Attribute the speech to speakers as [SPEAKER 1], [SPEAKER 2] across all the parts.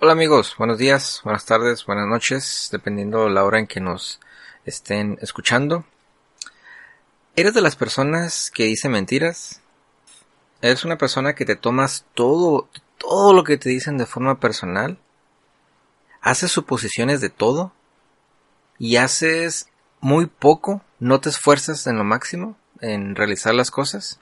[SPEAKER 1] Hola amigos, buenos días, buenas tardes, buenas noches, dependiendo la hora en que nos estén escuchando. ¿Eres de las personas que dicen mentiras? ¿Eres una persona que te tomas todo, todo lo que te dicen de forma personal? ¿Haces suposiciones de todo? ¿Y haces muy poco? ¿No te esfuerzas en lo máximo en realizar las cosas?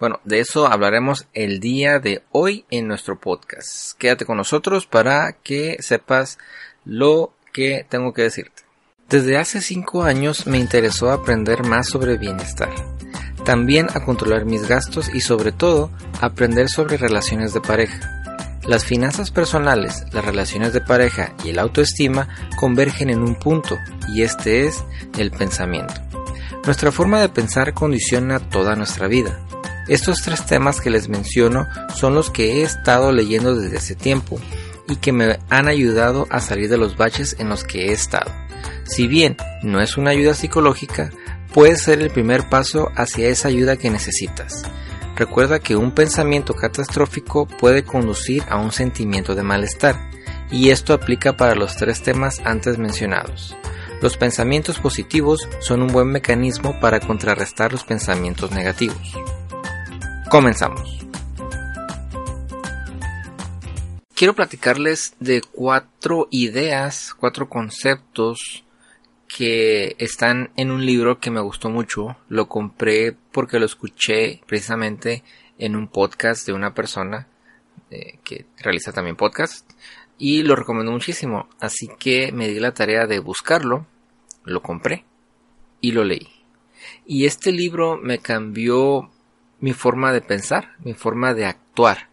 [SPEAKER 1] Bueno, de eso hablaremos el día de hoy en nuestro podcast. Quédate con nosotros para que sepas lo que tengo que decirte. Desde hace 5 años me interesó aprender más sobre bienestar, también a controlar mis gastos y sobre todo aprender sobre relaciones de pareja. Las finanzas personales, las relaciones de pareja y el autoestima convergen en un punto y este es el pensamiento. Nuestra forma de pensar condiciona toda nuestra vida. Estos tres temas que les menciono son los que he estado leyendo desde hace tiempo y que me han ayudado a salir de los baches en los que he estado. Si bien no es una ayuda psicológica, puede ser el primer paso hacia esa ayuda que necesitas. Recuerda que un pensamiento catastrófico puede conducir a un sentimiento de malestar, y esto aplica para los tres temas antes mencionados. Los pensamientos positivos son un buen mecanismo para contrarrestar los pensamientos negativos. Comenzamos. Quiero platicarles de cuatro ideas, cuatro conceptos que están en un libro que me gustó mucho. Lo compré porque lo escuché precisamente en un podcast de una persona eh, que realiza también podcast y lo recomiendo muchísimo. Así que me di la tarea de buscarlo, lo compré y lo leí. Y este libro me cambió mi forma de pensar, mi forma de actuar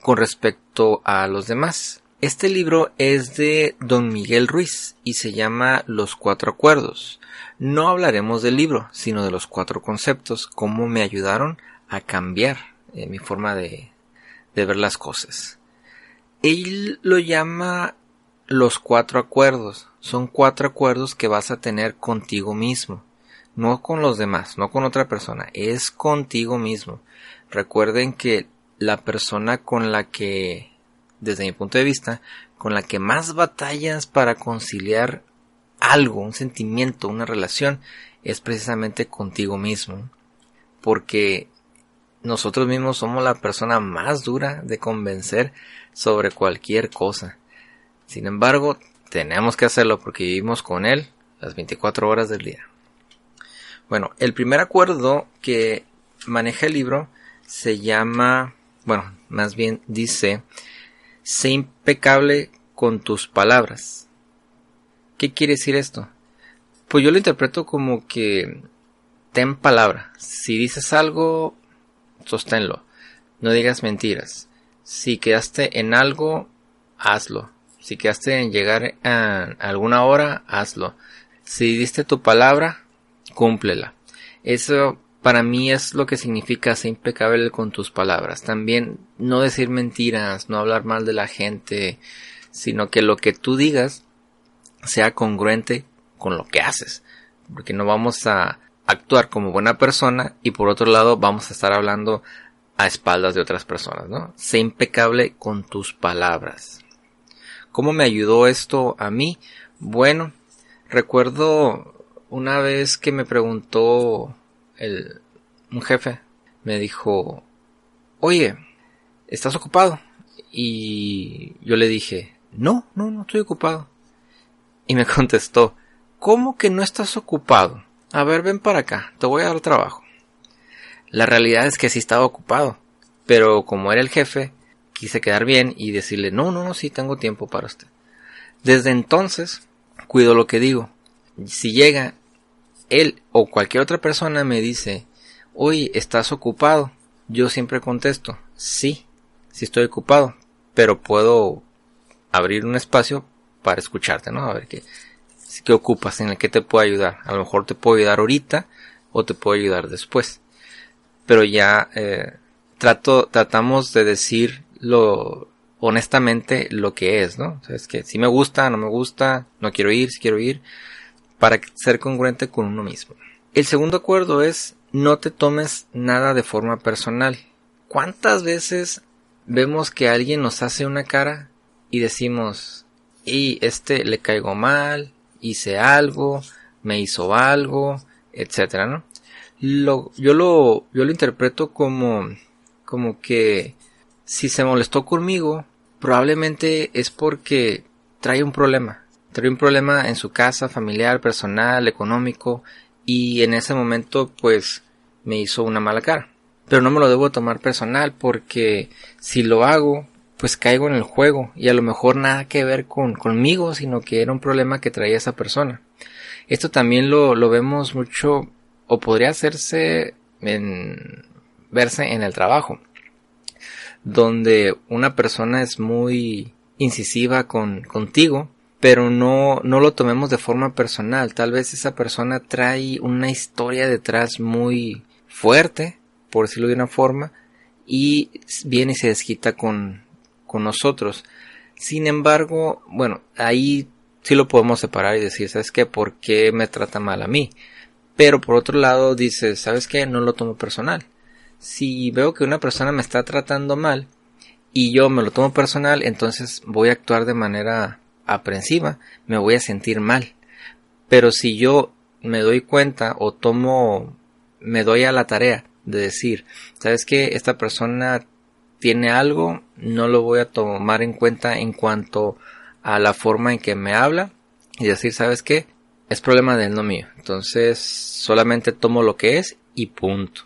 [SPEAKER 1] con respecto a los demás. Este libro es de don Miguel Ruiz y se llama Los Cuatro Acuerdos. No hablaremos del libro, sino de los cuatro conceptos, cómo me ayudaron a cambiar eh, mi forma de, de ver las cosas. Él lo llama los cuatro acuerdos. Son cuatro acuerdos que vas a tener contigo mismo no con los demás, no con otra persona, es contigo mismo. Recuerden que la persona con la que, desde mi punto de vista, con la que más batallas para conciliar algo, un sentimiento, una relación, es precisamente contigo mismo. Porque nosotros mismos somos la persona más dura de convencer sobre cualquier cosa. Sin embargo, tenemos que hacerlo porque vivimos con él las 24 horas del día. Bueno, el primer acuerdo que maneja el libro se llama, bueno, más bien dice, sé impecable con tus palabras. ¿Qué quiere decir esto? Pues yo lo interpreto como que ten palabra. Si dices algo, sosténlo. No digas mentiras. Si quedaste en algo, hazlo. Si quedaste en llegar a alguna hora, hazlo. Si diste tu palabra, cúmplela. Eso para mí es lo que significa ser impecable con tus palabras. También no decir mentiras, no hablar mal de la gente, sino que lo que tú digas sea congruente con lo que haces. Porque no vamos a actuar como buena persona y por otro lado vamos a estar hablando a espaldas de otras personas, ¿no? Sé impecable con tus palabras. ¿Cómo me ayudó esto a mí? Bueno, recuerdo una vez que me preguntó el, un jefe, me dijo, oye, ¿estás ocupado? Y yo le dije, no, no, no estoy ocupado. Y me contestó, ¿cómo que no estás ocupado? A ver, ven para acá, te voy a dar trabajo. La realidad es que sí estaba ocupado, pero como era el jefe, quise quedar bien y decirle, no, no, no, sí tengo tiempo para usted. Desde entonces, cuido lo que digo. Si llega él o cualquier otra persona me dice, oye, ¿estás ocupado? Yo siempre contesto, sí, sí estoy ocupado, pero puedo abrir un espacio para escucharte, ¿no? A ver qué, qué ocupas, en el que te puedo ayudar. A lo mejor te puedo ayudar ahorita o te puedo ayudar después. Pero ya eh, trato, tratamos de decir lo honestamente lo que es, ¿no? Es que si me gusta, no me gusta, no quiero ir, si quiero ir, para ser congruente con uno mismo. El segundo acuerdo es no te tomes nada de forma personal. ¿Cuántas veces vemos que alguien nos hace una cara y decimos, y este le caigo mal, hice algo, me hizo algo, etcétera, ¿no? Lo, yo lo, yo lo interpreto como, como que si se molestó conmigo, probablemente es porque trae un problema. Trae un problema en su casa, familiar, personal, económico, y en ese momento, pues, me hizo una mala cara. Pero no me lo debo tomar personal porque si lo hago, pues caigo en el juego y a lo mejor nada que ver con conmigo, sino que era un problema que traía esa persona. Esto también lo, lo vemos mucho o podría hacerse en verse en el trabajo, donde una persona es muy incisiva con contigo, pero no no lo tomemos de forma personal. Tal vez esa persona trae una historia detrás muy fuerte, por decirlo de una forma, y viene y se desquita con, con nosotros. Sin embargo, bueno, ahí sí lo podemos separar y decir, ¿sabes qué? ¿Por qué me trata mal a mí? Pero por otro lado dices, ¿sabes qué? No lo tomo personal. Si veo que una persona me está tratando mal y yo me lo tomo personal, entonces voy a actuar de manera aprensiva, me voy a sentir mal. Pero si yo me doy cuenta o tomo, me doy a la tarea de decir, ¿sabes qué? Esta persona tiene algo, no lo voy a tomar en cuenta en cuanto a la forma en que me habla y decir, ¿sabes qué? Es problema de él, no mío. Entonces, solamente tomo lo que es y punto.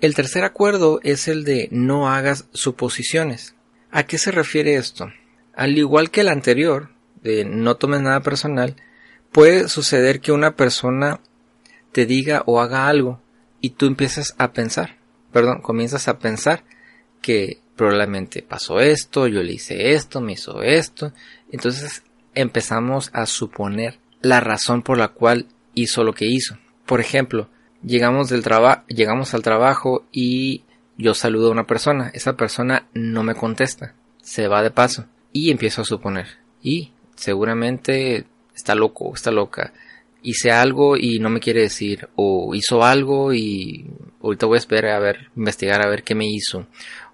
[SPEAKER 1] El tercer acuerdo es el de no hagas suposiciones. ¿A qué se refiere esto? Al igual que el anterior, de no tomes nada personal, puede suceder que una persona te diga o haga algo y tú empiezas a pensar, perdón, comienzas a pensar que probablemente pasó esto, yo le hice esto, me hizo esto. Entonces empezamos a suponer la razón por la cual hizo lo que hizo. Por ejemplo, llegamos del trabajo, llegamos al trabajo y yo saludo a una persona, esa persona no me contesta, se va de paso y empiezo a suponer. Y seguramente está loco, está loca. Hice algo y no me quiere decir, o hizo algo y ahorita voy a esperar a ver, investigar a ver qué me hizo,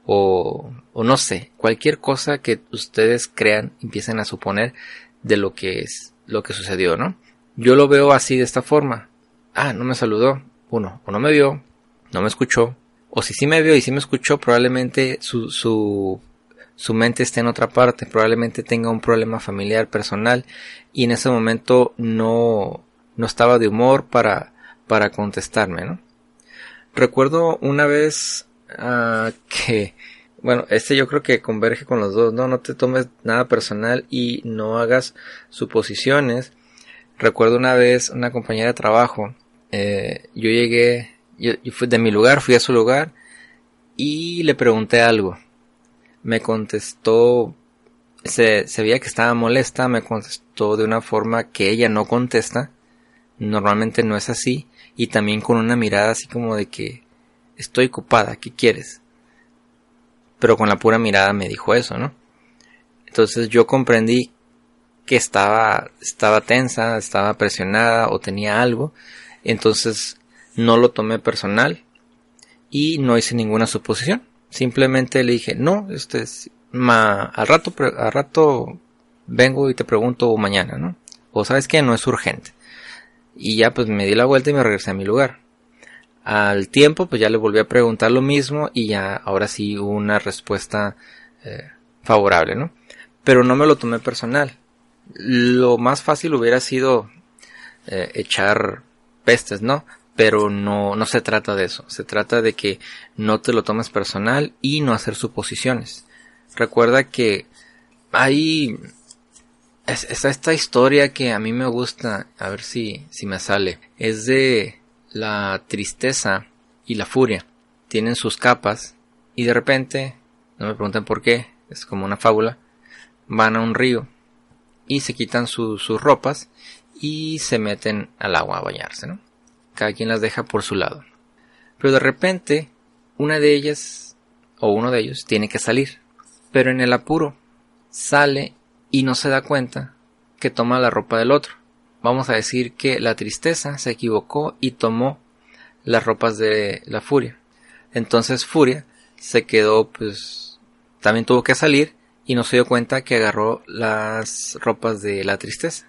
[SPEAKER 1] o, o no sé, cualquier cosa que ustedes crean, empiecen a suponer de lo que es, lo que sucedió, ¿no? Yo lo veo así de esta forma. Ah, no me saludó. Uno, o no me vio, no me escuchó, o si sí me vio y sí me escuchó, probablemente su, su, su mente esté en otra parte, probablemente tenga un problema familiar, personal, y en ese momento no, no estaba de humor para, para contestarme, ¿no? Recuerdo una vez Ah, que, bueno, este yo creo que converge con los dos, ¿no? No te tomes nada personal y no hagas suposiciones. Recuerdo una vez una compañera de trabajo, eh, yo llegué, yo, fui de mi lugar, fui a su lugar y le pregunté algo. Me contestó, se, se veía que estaba molesta, me contestó de una forma que ella no contesta, normalmente no es así, y también con una mirada así como de que, estoy ocupada, ¿qué quieres? Pero con la pura mirada me dijo eso, ¿no? Entonces yo comprendí que estaba, estaba tensa, estaba presionada o tenía algo. Entonces no lo tomé personal y no hice ninguna suposición. Simplemente le dije, no, este es, ma, al rato, al rato vengo y te pregunto mañana, ¿no? O sabes que no es urgente. Y ya pues me di la vuelta y me regresé a mi lugar. Al tiempo, pues ya le volví a preguntar lo mismo y ya ahora sí hubo una respuesta eh, favorable, ¿no? Pero no me lo tomé personal. Lo más fácil hubiera sido eh, echar pestes, ¿no? Pero no, no se trata de eso. Se trata de que no te lo tomes personal y no hacer suposiciones. Recuerda que hay está esta historia que a mí me gusta, a ver si, si me sale. Es de la tristeza y la furia tienen sus capas y de repente, no me pregunten por qué, es como una fábula, van a un río y se quitan sus ropas y se meten al agua a bañarse, ¿no? Cada quien las deja por su lado. Pero de repente, una de ellas o uno de ellos tiene que salir. Pero en el apuro, sale y no se da cuenta que toma la ropa del otro. Vamos a decir que la tristeza se equivocó y tomó las ropas de la furia. Entonces Furia se quedó, pues, también tuvo que salir y no se dio cuenta que agarró las ropas de la tristeza.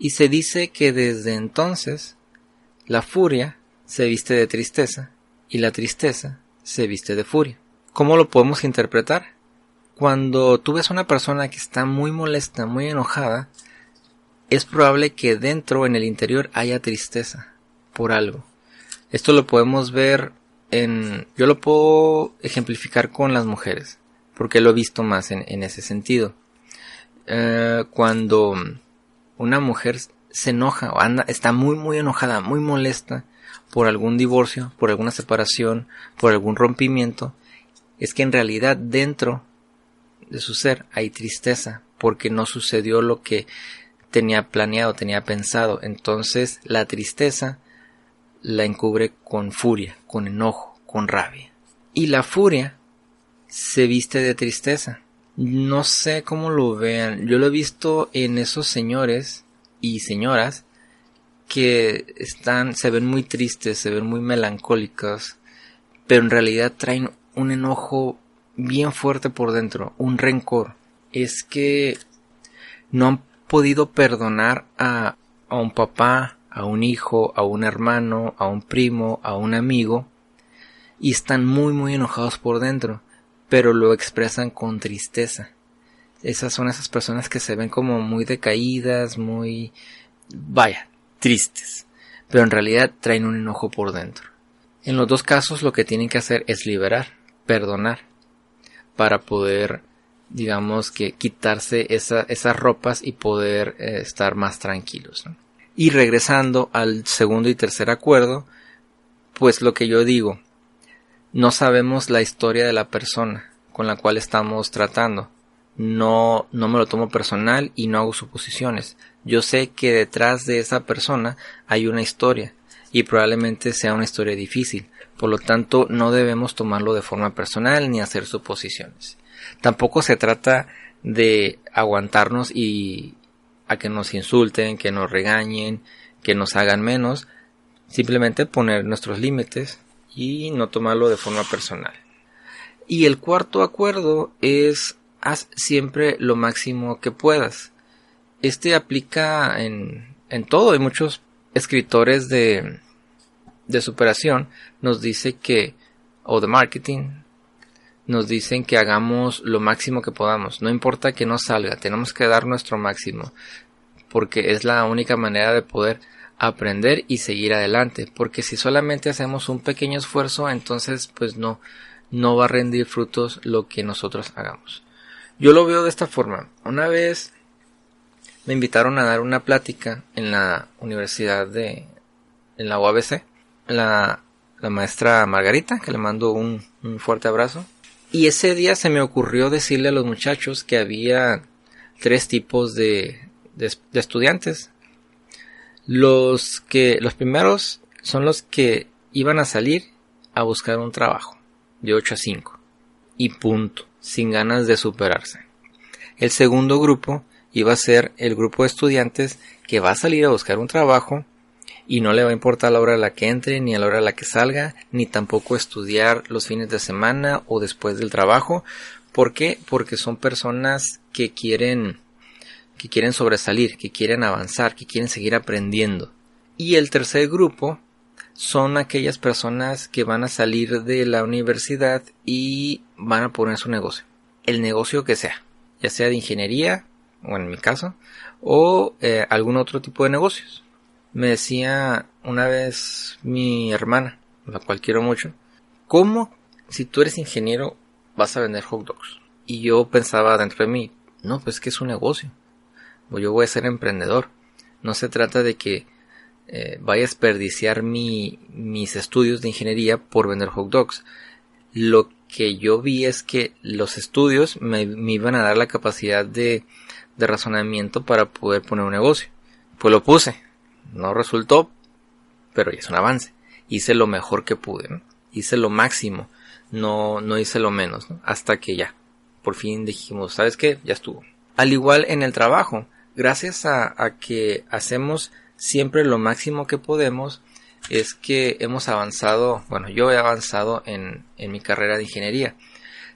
[SPEAKER 1] Y se dice que desde entonces la furia se viste de tristeza y la tristeza se viste de furia. ¿Cómo lo podemos interpretar? Cuando tú ves a una persona que está muy molesta, muy enojada, es probable que dentro, en el interior, haya tristeza por algo. Esto lo podemos ver en... Yo lo puedo ejemplificar con las mujeres, porque lo he visto más en, ese sentido. Eh, cuando una mujer se enoja o anda, está muy muy enojada, muy molesta por algún divorcio, por alguna separación, por algún rompimiento, es que en realidad dentro de su ser hay tristeza porque no sucedió lo que tenía planeado, tenía pensado. Entonces la tristeza la encubre con furia, con enojo, con rabia. Y la furia se viste de tristeza. No sé cómo lo vean. Yo lo he visto en esos señores y señoras que están, se ven muy tristes, se ven muy melancólicos, pero en realidad traen un enojo bien fuerte por dentro, un rencor. Es que no han podido perdonar a, a un papá, a un hijo, a un hermano, a un primo, a un amigo, y están muy muy enojados por dentro, pero lo expresan con tristeza. Esas son esas personas que se ven como muy decaídas, muy... vaya, tristes, pero en realidad traen un enojo por dentro. En los dos casos lo que tienen que hacer es liberar, perdonar, para poder, digamos que quitarse esas ropas y poder eh, estar más tranquilos. Y regresando al segundo y tercer acuerdo, pues lo que yo digo, no sabemos la historia de la persona con la cual estamos tratando. No, no me lo tomo personal y no hago suposiciones. Yo sé que detrás de esa persona hay una historia y probablemente sea una historia difícil. Por lo tanto, no debemos tomarlo de forma personal ni hacer suposiciones. Tampoco se trata de aguantarnos y a que nos insulten, que nos regañen, que nos hagan menos, simplemente poner nuestros límites y no tomarlo de forma personal. Y el cuarto acuerdo es haz siempre lo máximo que puedas. Este aplica en, en todo. Hay muchos escritores de, de superación nos dice que, o de marketing, nos dicen que hagamos lo máximo que podamos. No importa que no salga, tenemos que dar nuestro máximo. Porque es la única manera de poder aprender y seguir adelante. Porque si solamente hacemos un pequeño esfuerzo, entonces pues no, no va a rendir frutos lo que nosotros hagamos. Yo lo veo de esta forma. Una vez me invitaron a dar una plática en la universidad de, en la UABC la, maestra Margarita, que le mando un, fuerte abrazo. Y ese día se me ocurrió decirle a los muchachos que había tres tipos de, de, estudiantes. Los que, los primeros son los que iban a salir a buscar un trabajo de 8 a 5 y punto, sin ganas de superarse. El segundo grupo iba a ser el grupo de estudiantes que va a salir a buscar un trabajo y no le va a importar la hora a la que entre, ni a la hora a la que salga, ni tampoco estudiar los fines de semana o después del trabajo. ¿Por qué? Porque son personas que quieren, que quieren sobresalir, que quieren avanzar, que quieren seguir aprendiendo. Y el tercer grupo son aquellas personas que van a salir de la universidad y van a poner su negocio. El negocio que sea, ya sea de ingeniería, o en mi caso, o eh, algún otro tipo de negocios. Me decía una vez mi hermana, la cual quiero mucho, ¿cómo si tú eres ingeniero vas a vender hot dogs? Y yo pensaba dentro de mí, no, pues que es un negocio. Yo voy a ser emprendedor. No se trata de que eh, vaya a desperdiciar mi, mis estudios de ingeniería por vender hot dogs. Lo que yo vi es que los estudios me, iban a dar la capacidad de, de razonamiento para poder poner un negocio. Pues lo puse. No resultó, pero ya es un avance. Hice lo mejor que pude, Hice lo máximo. No, no hice lo menos, Hasta que ya. Por fin dijimos, ¿sabes qué? Ya estuvo. Al igual en el trabajo. Gracias a que hacemos siempre lo máximo que podemos, es que hemos avanzado, bueno, yo he avanzado en, en mi carrera de ingeniería.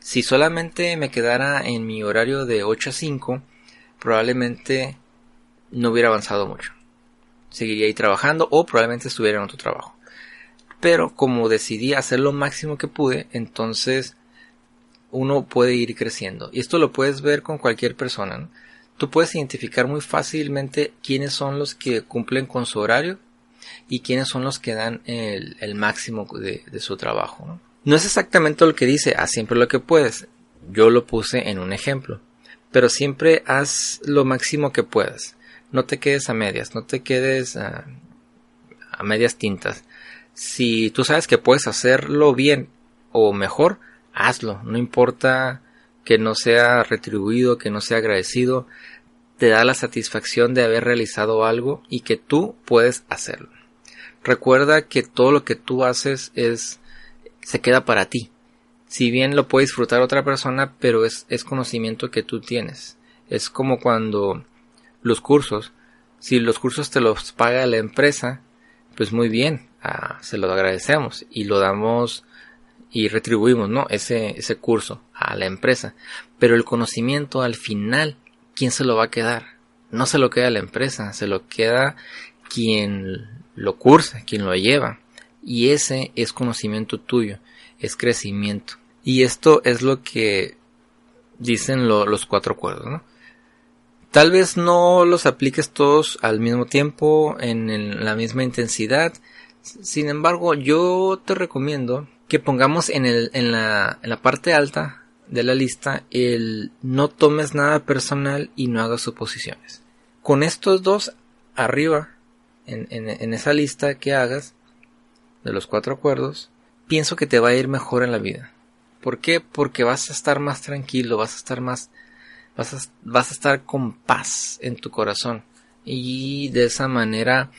[SPEAKER 1] Si solamente me quedara en mi horario de 8 a 5, probablemente no hubiera avanzado mucho. Seguiría ahí trabajando o probablemente estuviera en otro trabajo. Pero como decidí hacer lo máximo que pude, entonces uno puede ir creciendo. Y esto lo puedes ver con cualquier persona. Tú puedes identificar muy fácilmente quiénes son los que cumplen con su horario y quiénes son los que dan el, máximo de, su trabajo. ¿no? es exactamente lo que dice, haz siempre lo que puedes. Yo lo puse en un ejemplo. Pero siempre haz lo máximo que puedas. No te quedes a medias, no te quedes a medias tintas. Si tú sabes que puedes hacerlo bien o mejor, hazlo. No importa que no sea retribuido, que no sea agradecido. Te da la satisfacción de haber realizado algo y que tú puedes hacerlo. Recuerda que todo lo que tú haces es se queda para ti. Si bien lo puede disfrutar otra persona, pero es, es conocimiento que tú tienes. Es como cuando los cursos, si los cursos te los paga la empresa, pues muy bien, ah, se lo agradecemos y lo damos y retribuimos, ¿no? Ese, ese curso a la empresa. Pero el conocimiento al final, ¿quién se lo va a quedar? No se lo queda la empresa, se lo queda quien lo cursa, quien lo lleva. Y ese es conocimiento tuyo, es crecimiento. Y esto es lo que dicen los cuatro cuerdos, ¿no? Tal vez no los apliques todos al mismo tiempo, en, la misma intensidad. Sin embargo, yo te recomiendo que pongamos en, el, en, la, en la parte alta de la lista el no tomes nada personal y no hagas suposiciones. Con estos dos arriba en, esa lista que hagas de los cuatro acuerdos, pienso que te va a ir mejor en la vida. ¿Por qué? Porque vas a estar más tranquilo, vas a estar más, vas a, vas a estar con paz en tu corazón. Y de esa manera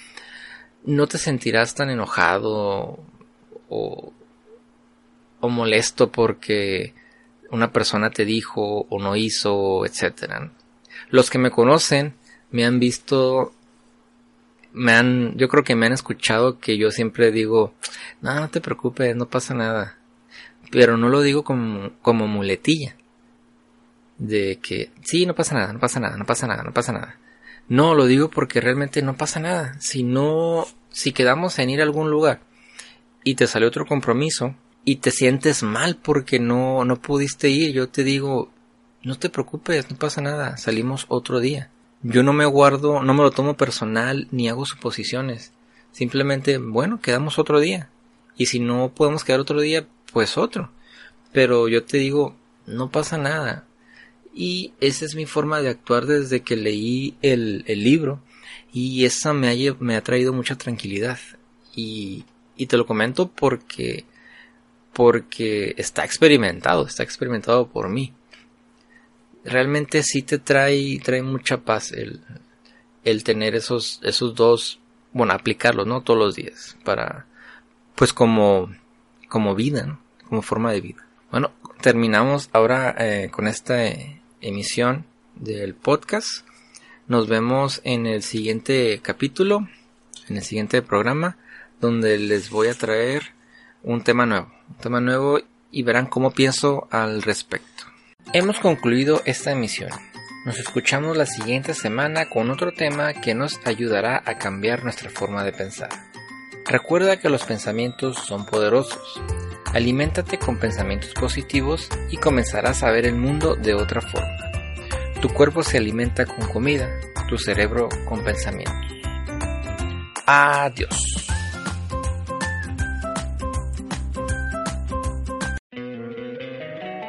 [SPEAKER 1] no te sentirás tan enojado o, o molesto porque una persona te dijo o no hizo, etcétera. Los que me conocen me han visto me han, yo creo que me han escuchado que yo siempre digo, no, no te preocupes, no pasa nada. Pero no lo digo como, como muletilla. De que, sí, no pasa nada, no pasa nada, no pasa nada, no pasa nada. No, lo digo porque realmente no pasa nada. Si no, si quedamos en ir a algún lugar y te sale otro compromiso y te sientes mal porque no, no pudiste ir, yo te digo, no te preocupes, no pasa nada, salimos otro día. Yo no me guardo, no me lo tomo personal ni hago suposiciones. Simplemente, bueno, quedamos otro día. Y si no podemos quedar otro día, pues otro. Pero yo te digo, no pasa nada. Y esa es mi forma de actuar desde que leí el, el libro. Y esa me ha, me ha traído mucha tranquilidad. Y, y te lo comento porque, porque está experimentado, está experimentado por mí realmente sí te trae, trae mucha paz el, el tener esos, esos dos, bueno, aplicarlos, ¿no? Todos los días, para, pues como, como vida, Como forma de vida. Bueno, terminamos ahora eh, con esta emisión del podcast. Nos vemos en el siguiente capítulo, en el siguiente programa, donde les voy a traer un tema nuevo, tema nuevo y verán cómo pienso al respecto. Hemos concluido esta emisión. Nos escuchamos la siguiente semana con otro tema que nos ayudará a cambiar nuestra forma de pensar. Recuerda que los pensamientos son poderosos. Aliméntate con pensamientos positivos y comenzarás a ver el mundo de otra forma. Tu cuerpo se alimenta con comida, tu cerebro con pensamientos. Adiós.